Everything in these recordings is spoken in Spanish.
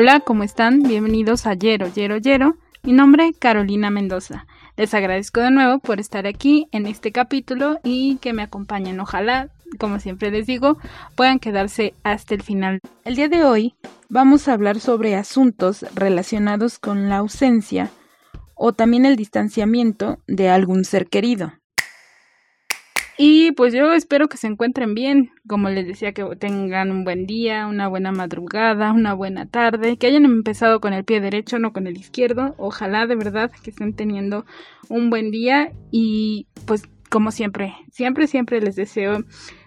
Hola, ¿cómo están? Bienvenidos a Yero, Yero, Yero. Mi nombre es Carolina Mendoza. Les agradezco de nuevo por estar aquí en este capítulo y que me acompañen. Ojalá, como siempre les digo, puedan quedarse hasta el final. El día de hoy vamos a hablar sobre asuntos relacionados con la ausencia o también el distanciamiento de algún ser querido. Y pues yo espero que se encuentren bien, como les decía, que tengan un buen día, una buena madrugada, una buena tarde, que hayan empezado con el pie derecho, no con el izquierdo. Ojalá de verdad que estén teniendo un buen día y pues como siempre, siempre, siempre les deseo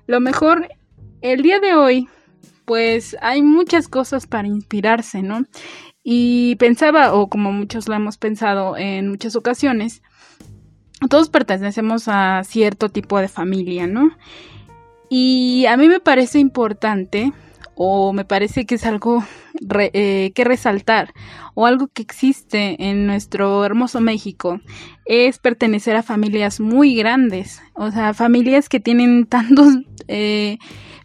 lo mejor. El día de hoy, pues hay muchas cosas para inspirarse, ¿no? Y pensaba, o como muchos lo hemos pensado en muchas ocasiones, todos pertenecemos a cierto tipo de familia, ¿no? Y a mí me parece importante o me parece que es algo eh, que resaltar o algo que existe en nuestro hermoso México es pertenecer a familias muy grandes, o sea, familias que tienen tantos eh,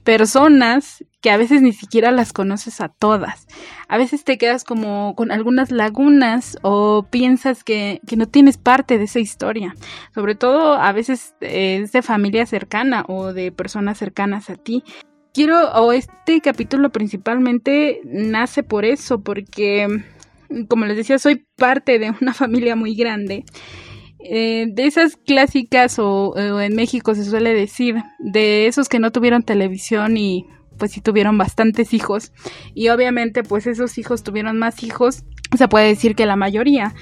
personas que a veces ni siquiera las conoces a todas. A veces te quedas como con algunas lagunas o piensas que, no tienes parte de esa historia. Sobre todo a veces es de familia cercana o de personas cercanas a ti. Quiero, o este capítulo principalmente nace por eso, porque, como les decía, soy parte de una familia muy grande. Eh, de esas clásicas o, en México se suele decir, de esos que no tuvieron televisión y pues sí tuvieron bastantes hijos y obviamente pues esos hijos tuvieron más hijos, se puede decir que la mayoría,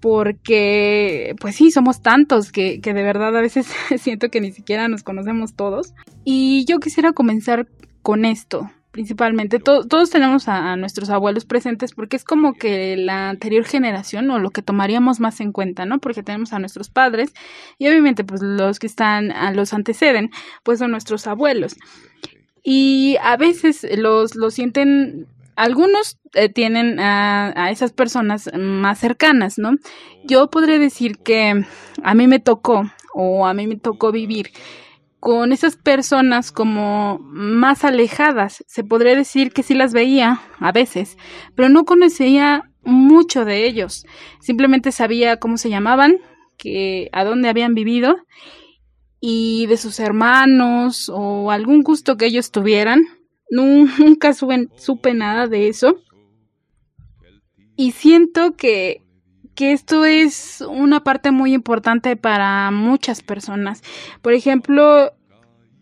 porque pues sí, somos tantos que, que de verdad a veces siento que ni siquiera nos conocemos todos. Y yo quisiera comenzar con esto, principalmente. todos tenemos a, nuestros abuelos presentes porque es como que la anterior generación o lo que tomaríamos más en cuenta, ¿no? Porque tenemos a nuestros padres y obviamente pues los que están, a los anteceden, pues son nuestros abuelos. Y a veces los, lo sienten, algunos eh, tienen a, a, esas personas más cercanas, ¿no? Yo podría decir que a mí me tocó, o a mí me tocó vivir con esas personas como más alejadas. Se podría decir que sí las veía a veces, pero no conocía mucho de ellos. Simplemente sabía cómo se llamaban, que a dónde habían vivido y de sus hermanos o algún gusto que ellos tuvieran. Nunca supe nada de eso. Y siento que, que esto es una parte muy importante para muchas personas. Por ejemplo,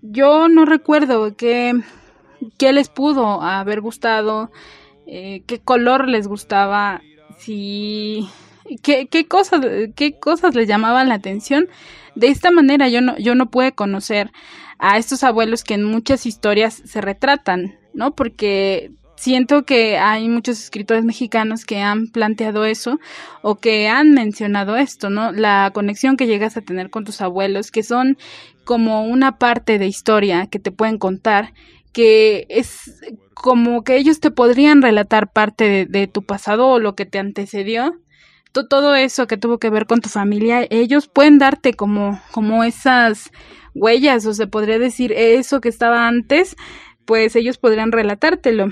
yo no recuerdo qué, qué les pudo haber gustado, eh, qué color les gustaba, si qué, qué cosas, qué cosas les llamaban la atención de esta manera yo no, yo no pude conocer a estos abuelos que en muchas historias se retratan, ¿no? Porque siento que hay muchos escritores mexicanos que han planteado eso o que han mencionado esto, ¿no? La conexión que llegas a tener con tus abuelos, que son como una parte de historia que te pueden contar, que es como que ellos te podrían relatar parte de, de tu pasado o lo que te antecedió todo eso que tuvo que ver con tu familia, ellos pueden darte como, como esas huellas, o se podría decir eso que estaba antes, pues ellos podrían relatártelo.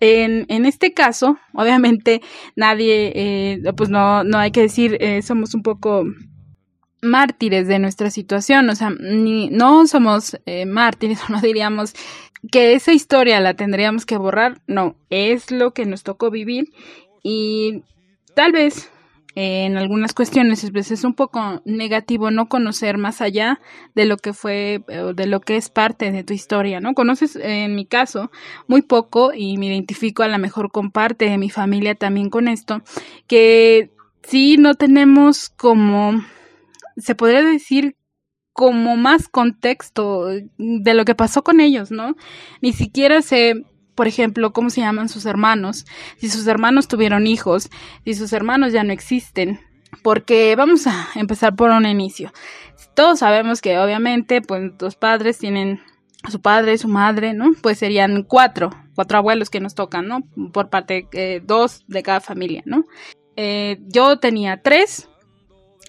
En, en este caso, obviamente nadie, eh, pues no, no hay que decir, eh, somos un poco mártires de nuestra situación, o sea, ni, no somos eh, mártires, no diríamos que esa historia la tendríamos que borrar, no, es lo que nos tocó vivir y tal vez en algunas cuestiones pues, es un poco negativo no conocer más allá de lo que fue de lo que es parte de tu historia, ¿no? Conoces en mi caso muy poco y me identifico a lo mejor con parte de mi familia también con esto, que sí no tenemos como se podría decir como más contexto de lo que pasó con ellos, ¿no? Ni siquiera sé por ejemplo, cómo se llaman sus hermanos, si sus hermanos tuvieron hijos, si sus hermanos ya no existen. Porque vamos a empezar por un inicio. Todos sabemos que obviamente pues los padres tienen a su padre, su madre, ¿no? Pues serían cuatro, cuatro abuelos que nos tocan, ¿no? Por parte, eh, dos de cada familia, ¿no? Eh, yo tenía tres,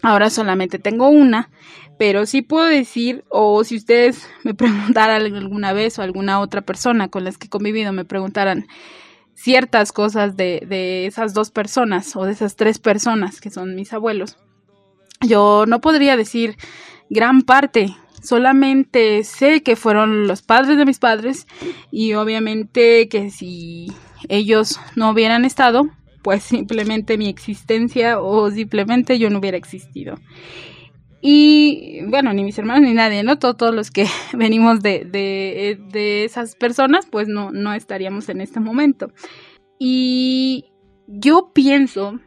ahora solamente tengo una, pero sí puedo decir, o si ustedes me preguntaran alguna vez o alguna otra persona con las que he convivido me preguntaran, ciertas cosas de, de esas dos personas o de esas tres personas que son mis abuelos. Yo no podría decir gran parte, solamente sé que fueron los padres de mis padres y obviamente que si ellos no hubieran estado, pues simplemente mi existencia o simplemente yo no hubiera existido. Y bueno, ni mis hermanos ni nadie, ¿no? Todos, los que venimos de, de, de, esas personas, pues no, no estaríamos en este momento. Y yo pienso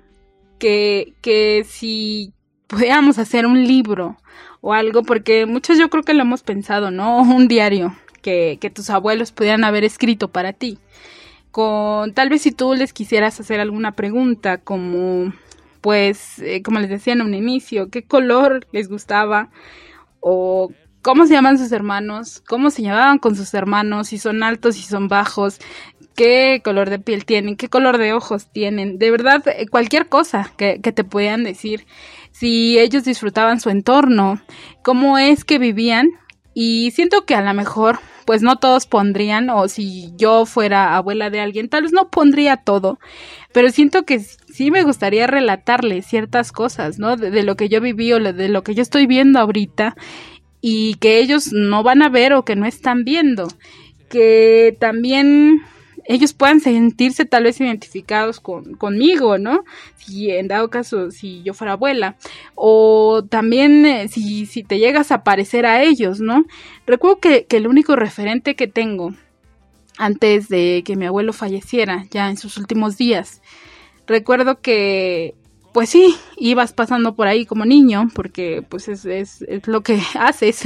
que, que si pudiéramos hacer un libro o algo, porque muchos yo creo que lo hemos pensado, ¿no? Un diario que, que tus abuelos pudieran haber escrito para ti. Con, tal vez si tú les quisieras hacer alguna pregunta como pues, eh, como les decía en un inicio, qué color les gustaba o cómo se llaman sus hermanos, cómo se llevaban con sus hermanos, si son altos, si son bajos, qué color de piel tienen, qué color de ojos tienen, de verdad, eh, cualquier cosa que, que te puedan decir, si ellos disfrutaban su entorno, cómo es que vivían y siento que a lo mejor pues no todos pondrían, o si yo fuera abuela de alguien, tal vez no pondría todo, pero siento que sí me gustaría relatarle ciertas cosas, ¿no? De, lo que yo viví o de lo que yo estoy viendo ahorita y que ellos no van a ver o que no están viendo. Que también ellos puedan sentirse tal vez identificados con, conmigo, ¿no? Si en dado caso, si yo fuera abuela. O también eh, si, si te llegas a parecer a ellos, ¿no? Recuerdo que, que el único referente que tengo antes de que mi abuelo falleciera, ya en sus últimos días, recuerdo que pues sí, ibas pasando por ahí como niño, porque pues es, es, es, lo que haces,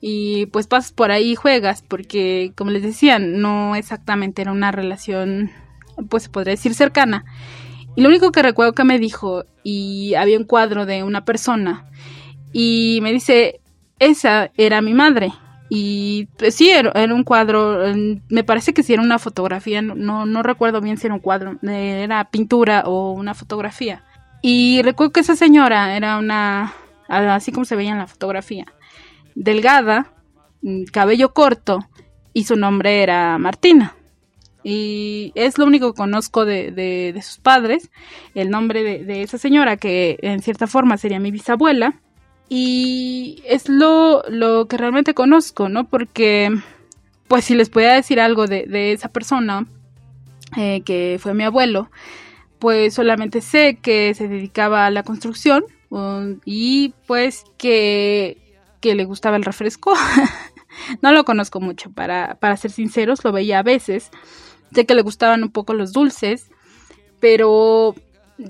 y pues pasas por ahí y juegas, porque como les decía, no exactamente era una relación, pues se podría decir cercana. Y lo único que recuerdo que me dijo, y había un cuadro de una persona, y me dice, esa era mi madre. Y pues, sí, era, era, un cuadro, me parece que sí era una fotografía, no, no recuerdo bien si era un cuadro, era pintura o una fotografía. Y recuerdo que esa señora era una, así como se veía en la fotografía, delgada, mm, cabello corto, y su nombre era Martina. Y es lo único que conozco de, de, sus padres, el nombre de, de, esa señora, que en cierta forma sería mi bisabuela. Y es lo, lo que realmente conozco, ¿no? Porque, pues si les podía decir algo de, de esa persona, eh, que fue mi abuelo, pues solamente sé que se dedicaba a la construcción um, y pues que, que, le gustaba el refresco. no lo conozco mucho, para, para ser sinceros, lo veía a veces. Sé que le gustaban un poco los dulces, pero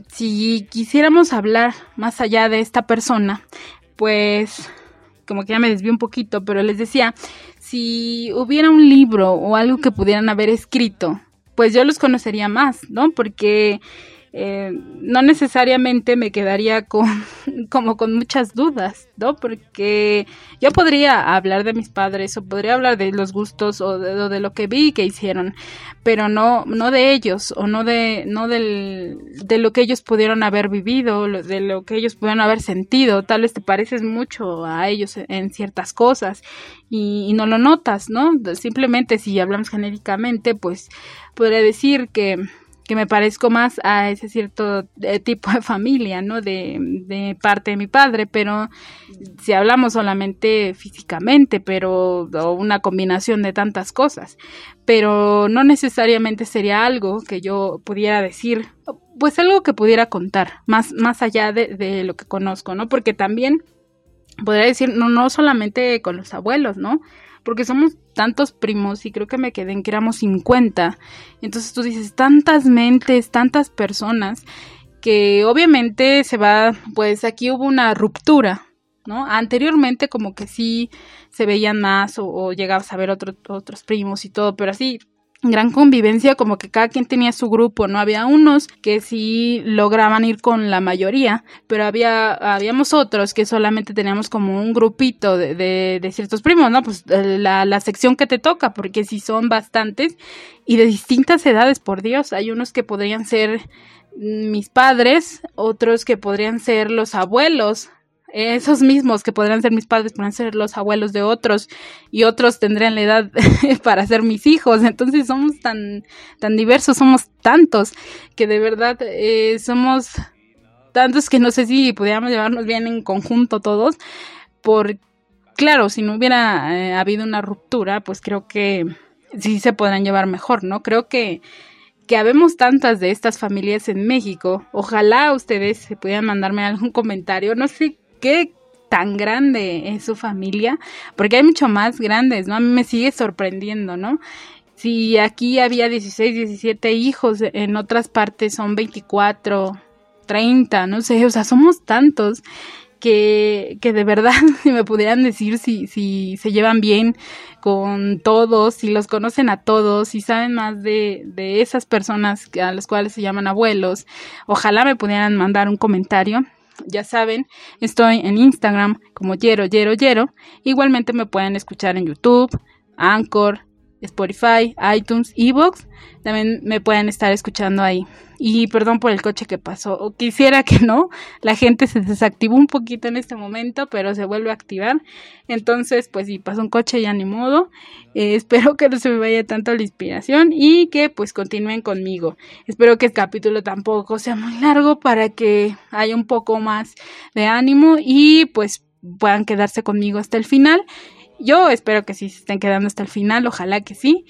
si quisiéramos hablar más allá de esta persona, pues como que ya me desvió un poquito, pero les decía, si hubiera un libro o algo que pudieran haber escrito pues yo los conocería más, ¿no? Porque eh, no necesariamente me quedaría con como con muchas dudas, ¿no? Porque yo podría hablar de mis padres o podría hablar de los gustos o de, lo que vi que hicieron, pero no no de ellos o no de no del, de lo que ellos pudieron haber vivido, de lo que ellos pudieron haber sentido. Tal vez te pareces mucho a ellos en ciertas cosas y, y no lo notas, ¿no? Simplemente si hablamos genéricamente, pues podría decir que, que me parezco más a ese cierto eh, tipo de familia, ¿no? De, parte de mi padre, pero si hablamos solamente físicamente, pero una combinación de tantas cosas, pero no necesariamente sería algo que yo pudiera decir, pues algo que pudiera contar, más, más allá de, de lo que conozco, ¿no? Porque también podría decir, no, no solamente con los abuelos, ¿no? porque somos tantos primos y creo que me quedé en que éramos 50. Entonces tú dices, tantas mentes, tantas personas, que obviamente se va, pues aquí hubo una ruptura, ¿no? Anteriormente como que sí se veían más o, llegabas a ver otro, otros primos y todo, pero así gran convivencia, como que cada quien tenía su grupo, ¿no? Había unos que sí lograban ir con la mayoría, pero había, habíamos otros que solamente teníamos como un grupito de, de, de ciertos primos, ¿no? Pues eh, la, la sección que te toca, porque sí son bastantes y de distintas edades, por Dios. Hay unos que podrían ser mis padres, otros que podrían ser los abuelos esos mismos que podrán ser mis padres podrán ser los abuelos de otros y otros tendrán la edad para ser mis hijos. Entonces somos tan, tan diversos, somos tantos que de verdad eh, somos tantos que no sé si pudiéramos llevarnos bien en conjunto todos. Por, claro, si no hubiera eh, habido una ruptura, pues creo que sí se podrán llevar mejor, ¿no? Creo que que habemos tantas de estas familias en México. Ojalá ustedes se pudieran mandarme algún comentario. No sé qué tan grande es su familia, porque hay mucho más grandes, ¿no? A mí me sigue sorprendiendo, ¿no? Si aquí había 16, 17 hijos, en otras partes son 24, 30, no sé, o sea, somos tantos que, que de verdad, si me pudieran decir si, si se llevan bien con todos, si los conocen a todos, si saben más de, de esas personas a las cuales se llaman abuelos, ojalá me pudieran mandar un comentario ya saben, estoy en Instagram como Yero Yero Yero. Igualmente me pueden escuchar en YouTube, Anchor, Spotify, iTunes, Evox. También me pueden estar escuchando ahí. Y perdón por el coche que pasó. O quisiera que no. La gente se desactivó un poquito en este momento, pero se vuelve a activar. Entonces, pues si pasó un coche ya ni modo. Eh, espero que no se me vaya tanto la inspiración y que pues continúen conmigo. Espero que el capítulo tampoco sea muy largo para que haya un poco más de ánimo y pues puedan quedarse conmigo hasta el final. Yo espero que sí se estén quedando hasta el final, ojalá que sí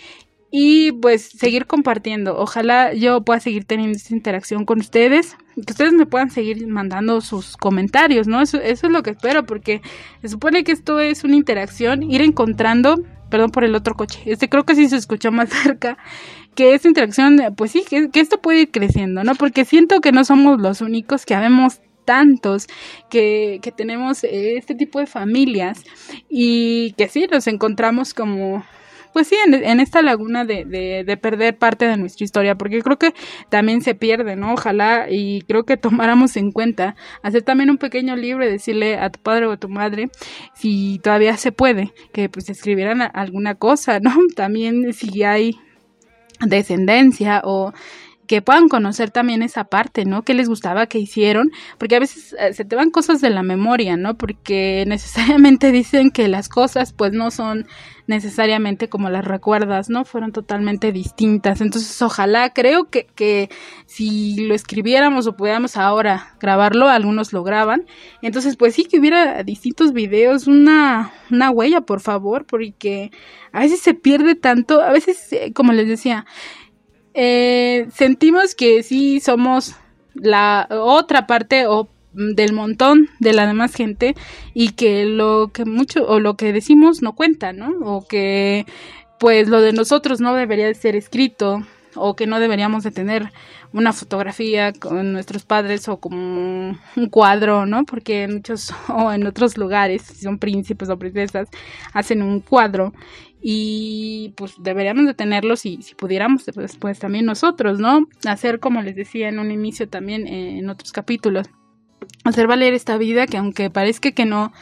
y pues seguir compartiendo. Ojalá yo pueda seguir teniendo esta interacción con ustedes, que ustedes me puedan seguir mandando sus comentarios, ¿no? Eso, es lo que espero, porque se supone que esto es una interacción, ir encontrando, perdón por el otro coche, este creo que sí se escucha más cerca, que esta interacción, pues sí, que, que esto puede ir creciendo, ¿no? Porque siento que no somos los únicos que habemos tantos que, que, tenemos este tipo de familias y que sí nos encontramos como pues sí, en, esta laguna de, de, perder parte de nuestra historia, porque creo que también se pierde, ¿no? Ojalá y creo que tomáramos en cuenta hacer también un pequeño libro y decirle a tu padre o a tu madre, si todavía se puede, que pues escribieran alguna cosa, ¿no? También si hay descendencia o que puedan conocer también esa parte, ¿no? ¿Qué les gustaba que hicieron? Porque a veces eh, se te van cosas de la memoria, ¿no? Porque necesariamente dicen que las cosas pues no son necesariamente como las recuerdas, ¿no? Fueron totalmente distintas. Entonces, ojalá, creo que, que si lo escribiéramos o pudiéramos ahora grabarlo, algunos lo graban. Entonces, pues sí que hubiera distintos videos, una, una huella, por favor, porque a veces se pierde tanto, a veces, eh, como les decía, eh, sentimos que sí somos la otra parte o del montón de la demás gente y que lo que mucho o lo que decimos no cuenta, ¿no? O que pues lo de nosotros no debería de ser escrito o que no deberíamos de tener una fotografía con nuestros padres o como un cuadro, ¿no? Porque en muchos o en otros lugares, si son príncipes o princesas, hacen un cuadro y pues deberíamos de tenerlo si, si pudiéramos, pues, pues también nosotros, ¿no? Hacer como les decía en un inicio también eh, en otros capítulos, hacer valer esta vida que aunque parezca que no,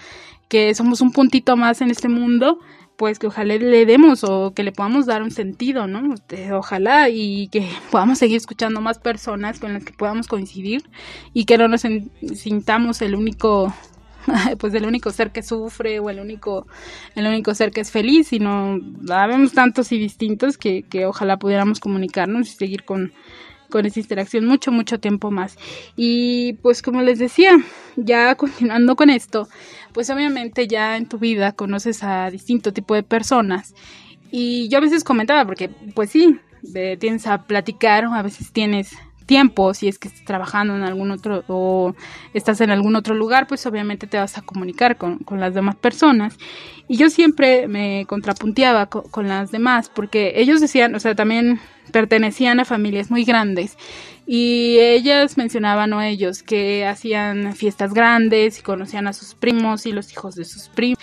que somos un puntito más en este mundo, pues que ojalá le demos o que le podamos dar un sentido, ¿no? Este, ojalá y que podamos seguir escuchando más personas con las que podamos coincidir y que no nos sintamos el único pues el único ser que sufre o el único el único ser que es feliz, sino habemos tantos y distintos que, que ojalá pudiéramos comunicarnos y seguir con con esa interacción mucho, mucho tiempo más. Y pues como les decía, ya continuando con esto, pues obviamente ya en tu vida conoces a distinto tipo de personas. Y yo a veces comentaba, porque pues sí, tienes a platicar, a veces tienes tiempo, si es que estás trabajando en algún otro o estás en algún otro lugar, pues obviamente te vas a comunicar con, con las demás personas. Y yo siempre me contrapunteaba con, las demás, porque ellos decían, o sea, también pertenecían a familias muy grandes. Y ellas mencionaban, o ellos, que hacían fiestas grandes y conocían a sus primos y los hijos de sus primos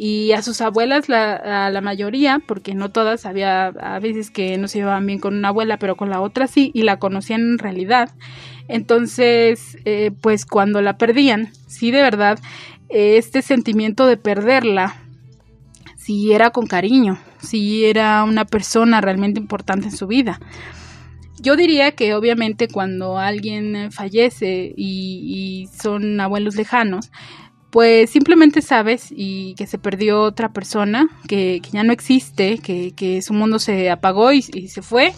y a sus abuelas, la, a la mayoría, porque no todas, había a veces que no se llevaban bien con una abuela, pero con la otra sí, y la conocían en realidad. Entonces, eh, pues cuando la perdían, sí de verdad, este sentimiento de perderla, sí era con cariño, sí era una persona realmente importante en su vida. Yo diría que obviamente cuando alguien fallece y, y son abuelos lejanos, pues simplemente sabes y que se perdió otra persona, que, ya no existe, que, su mundo se apagó y, se fue,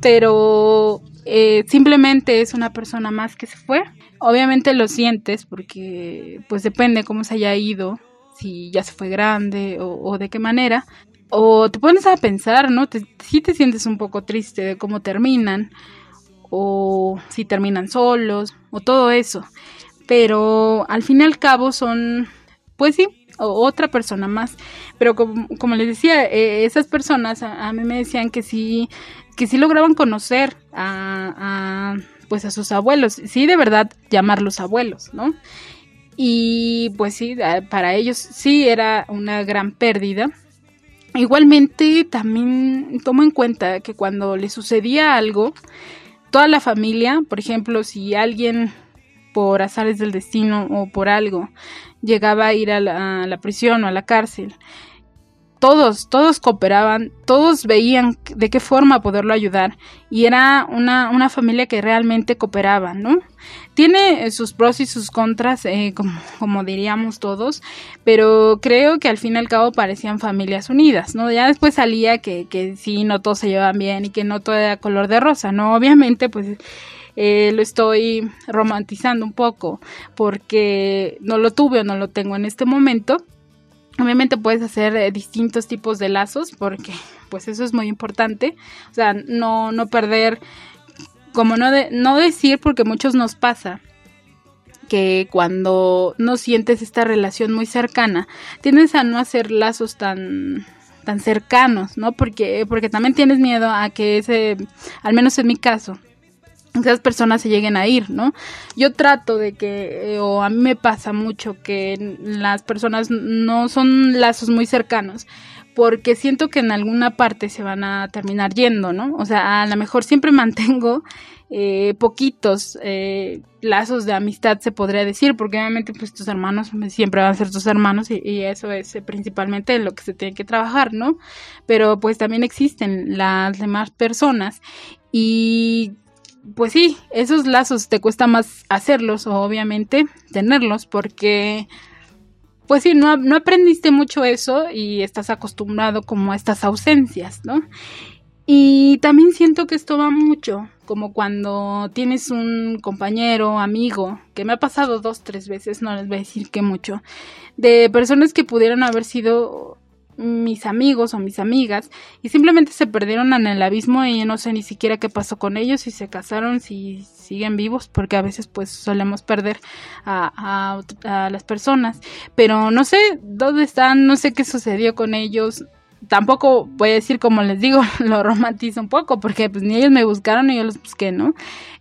pero eh, simplemente es una persona más que se fue. Obviamente lo sientes porque pues depende cómo se haya ido, si ya se fue grande o, de qué manera. O te pones a pensar, ¿no? si te sientes un poco triste de cómo terminan, o si terminan solos, o todo eso pero al fin y al cabo son, pues sí, otra persona más. Pero como, les decía, eh, esas personas a, mí me decían que sí, que sí lograban conocer a, pues a sus abuelos, sí de verdad llamarlos abuelos, ¿no? Y pues sí, para ellos sí era una gran pérdida. Igualmente también tomo en cuenta que cuando le sucedía algo, toda la familia, por ejemplo, si alguien por azares del destino o por algo llegaba a ir a la, prisión o a la cárcel. Todos, todos cooperaban, todos veían de qué forma poderlo ayudar y era una, una familia que realmente cooperaba, ¿no? Tiene sus pros y sus contras, eh, como, como, diríamos todos, pero creo que al fin y al cabo parecían familias unidas, ¿no? Ya después salía que, que sí, no todos se llevaban bien y que no todo era color de rosa, ¿no? Obviamente, pues eh, lo estoy romantizando un poco porque no lo tuve o no lo tengo en este momento. Obviamente puedes hacer eh, distintos tipos de lazos porque pues eso es muy importante. O sea, no, no perder, como no, de, no decir porque muchos nos pasa que cuando no sientes esta relación muy cercana, tienes a no hacer lazos tan tan cercanos, ¿no? Porque porque también tienes miedo a que ese, al menos en mi caso, esas personas se lleguen a ir, ¿no? Yo trato de que, eh, o a mí me pasa mucho que las personas no son lazos muy cercanos, porque siento que en alguna parte se van a terminar yendo, ¿no? O sea, a lo mejor siempre mantengo eh, poquitos eh, lazos de amistad, se podría decir, porque obviamente pues tus hermanos siempre van a ser tus hermanos y, y eso es principalmente lo que se tiene que trabajar, ¿no? Pero pues también existen las demás personas y pues sí, esos lazos te cuesta más hacerlos o obviamente tenerlos porque pues sí, no, no, aprendiste mucho eso y estás acostumbrado como a estas ausencias, ¿no? Y también siento que esto va mucho, como cuando tienes un compañero, amigo, que me ha pasado dos, tres veces, no les voy a decir que mucho, de personas que pudieran haber sido mis amigos o mis amigas y simplemente se perdieron en el abismo y no sé ni siquiera qué pasó con ellos, si se casaron, si siguen vivos, porque a veces pues solemos perder a, a, las personas, pero no sé dónde están, no sé qué sucedió con ellos, tampoco voy a decir como les digo, lo romantizo un poco, porque pues ni ellos me buscaron ni yo los busqué, ¿no?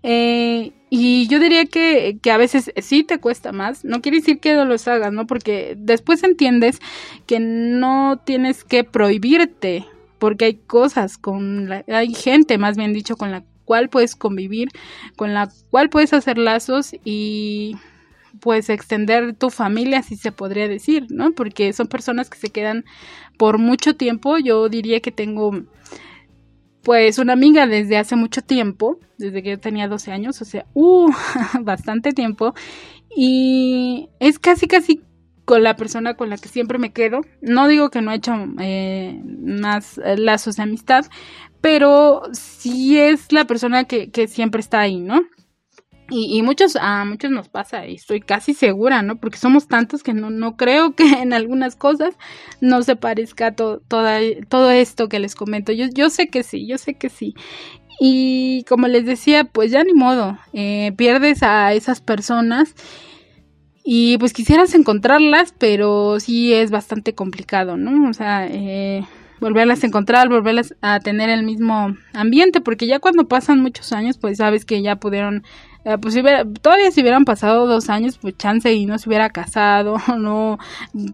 Eh, y yo diría que, que, a veces sí te cuesta más, no quiere decir que no los hagas, ¿no? Porque después entiendes que no tienes que prohibirte, porque hay cosas con la, hay gente, más bien dicho, con la cual puedes convivir, con la cual puedes hacer lazos y pues extender tu familia, si se podría decir, ¿no? Porque son personas que se quedan por mucho tiempo. Yo diría que tengo pues una amiga desde hace mucho tiempo, desde que yo tenía 12 años, o sea, uh, bastante tiempo. Y es casi, casi con la persona con la que siempre me quedo. No digo que no he hecho eh, más lazos de amistad, pero sí es la persona que, que siempre está ahí, ¿no? Y, muchos, a muchos nos pasa, y estoy casi segura, ¿no? Porque somos tantos que no, no creo que en algunas cosas no se parezca to, toda, todo esto que les comento. Yo, yo sé que sí, yo sé que sí. Y como les decía, pues ya ni modo, eh, pierdes a esas personas y pues quisieras encontrarlas, pero sí es bastante complicado, ¿no? O sea, eh, volverlas a encontrar, volverlas a tener el mismo ambiente, porque ya cuando pasan muchos años, pues sabes que ya pudieron eh, pues si todavía si hubieran pasado dos años, pues chance y no se hubiera casado, no,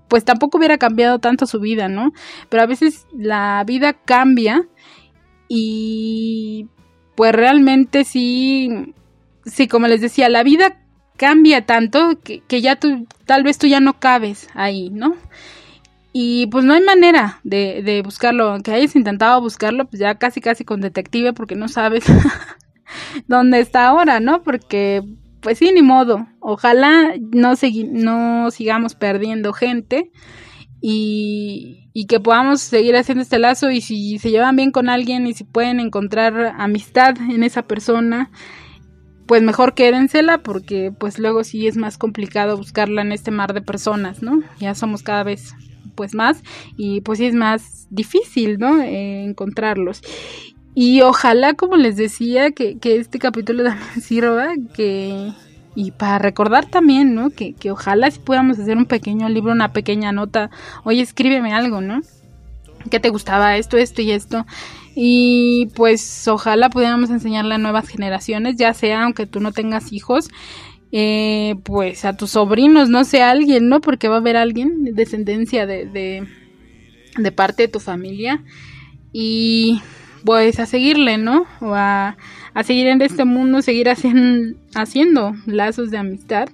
pues tampoco hubiera cambiado tanto su vida, ¿no? Pero a veces la vida cambia y pues realmente sí, sí, como les decía, la vida cambia tanto que, que ya tú, tal vez tú ya no cabes ahí, ¿no? Y pues no hay manera de, de buscarlo, aunque hayas intentado buscarlo, pues ya casi casi con detective porque no sabes dónde está ahora, ¿no? Porque, pues sí, ni modo. Ojalá no, no sigamos perdiendo gente y, y, que podamos seguir haciendo este lazo y si se llevan bien con alguien y si pueden encontrar amistad en esa persona, pues mejor quédensela porque pues luego sí es más complicado buscarla en este mar de personas, ¿no? Ya somos cada vez pues más y pues sí es más difícil, ¿no? Eh, encontrarlos. Y ojalá, como les decía, que, que este capítulo también sirva, que y para recordar también, ¿no? Que, que ojalá si pudiéramos hacer un pequeño libro, una pequeña nota, oye, escríbeme algo, ¿no? ¿Qué te gustaba esto, esto y esto? Y pues ojalá pudiéramos enseñarle a nuevas generaciones, ya sea aunque tú no tengas hijos, eh, pues a tus sobrinos, no sé, a alguien, ¿no? Porque va a haber alguien, descendencia de, de, de parte de tu familia. Y pues a seguirle, ¿no? O a, seguir en este mundo, seguir haciendo, haciendo lazos de amistad.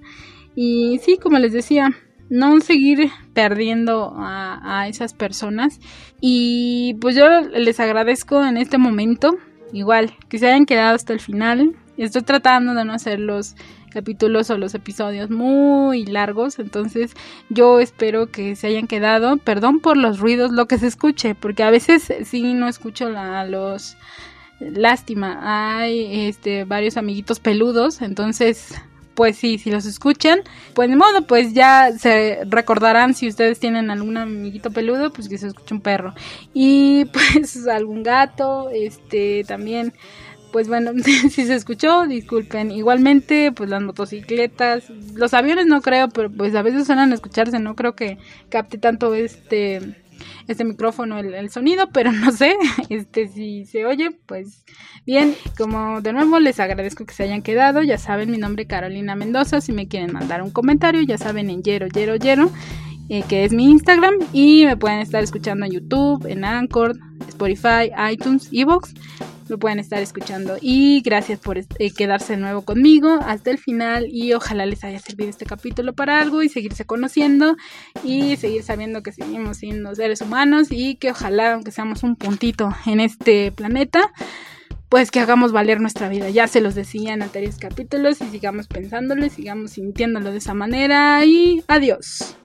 Y sí, como les decía, no seguir perdiendo a, a, esas personas. Y pues yo les agradezco en este momento, igual, que se hayan quedado hasta el final. Estoy tratando de no hacerlos capítulos o los episodios muy largos, entonces yo espero que se hayan quedado. Perdón por los ruidos, lo que se escuche, porque a veces sí no escucho la, los lástima. Hay este varios amiguitos peludos, entonces pues sí, si los escuchan, pues de modo, pues ya se recordarán si ustedes tienen algún amiguito peludo, pues que se escuche un perro. Y pues algún gato, este también pues bueno, si se escuchó, disculpen. Igualmente, pues las motocicletas, los aviones no creo, pero pues a veces suenan a escucharse, no creo que capte tanto este este micrófono el, sonido, pero no sé, este si se oye, pues bien, como de nuevo les agradezco que se hayan quedado, ya saben mi nombre es Carolina Mendoza, si me quieren mandar un comentario, ya saben en Yero Yero Yero, eh, que es mi Instagram, y me pueden estar escuchando en YouTube, en Anchor, Spotify, iTunes, Evox lo pueden estar escuchando. Y gracias por eh, quedarse de nuevo conmigo hasta el final y ojalá les haya servido este capítulo para algo y seguirse conociendo y seguir sabiendo que seguimos siendo seres humanos y que ojalá, aunque seamos un puntito en este planeta, pues que hagamos valer nuestra vida. Ya se los decía en anteriores capítulos y sigamos pensándolo y sigamos sintiéndolo de esa manera y adiós.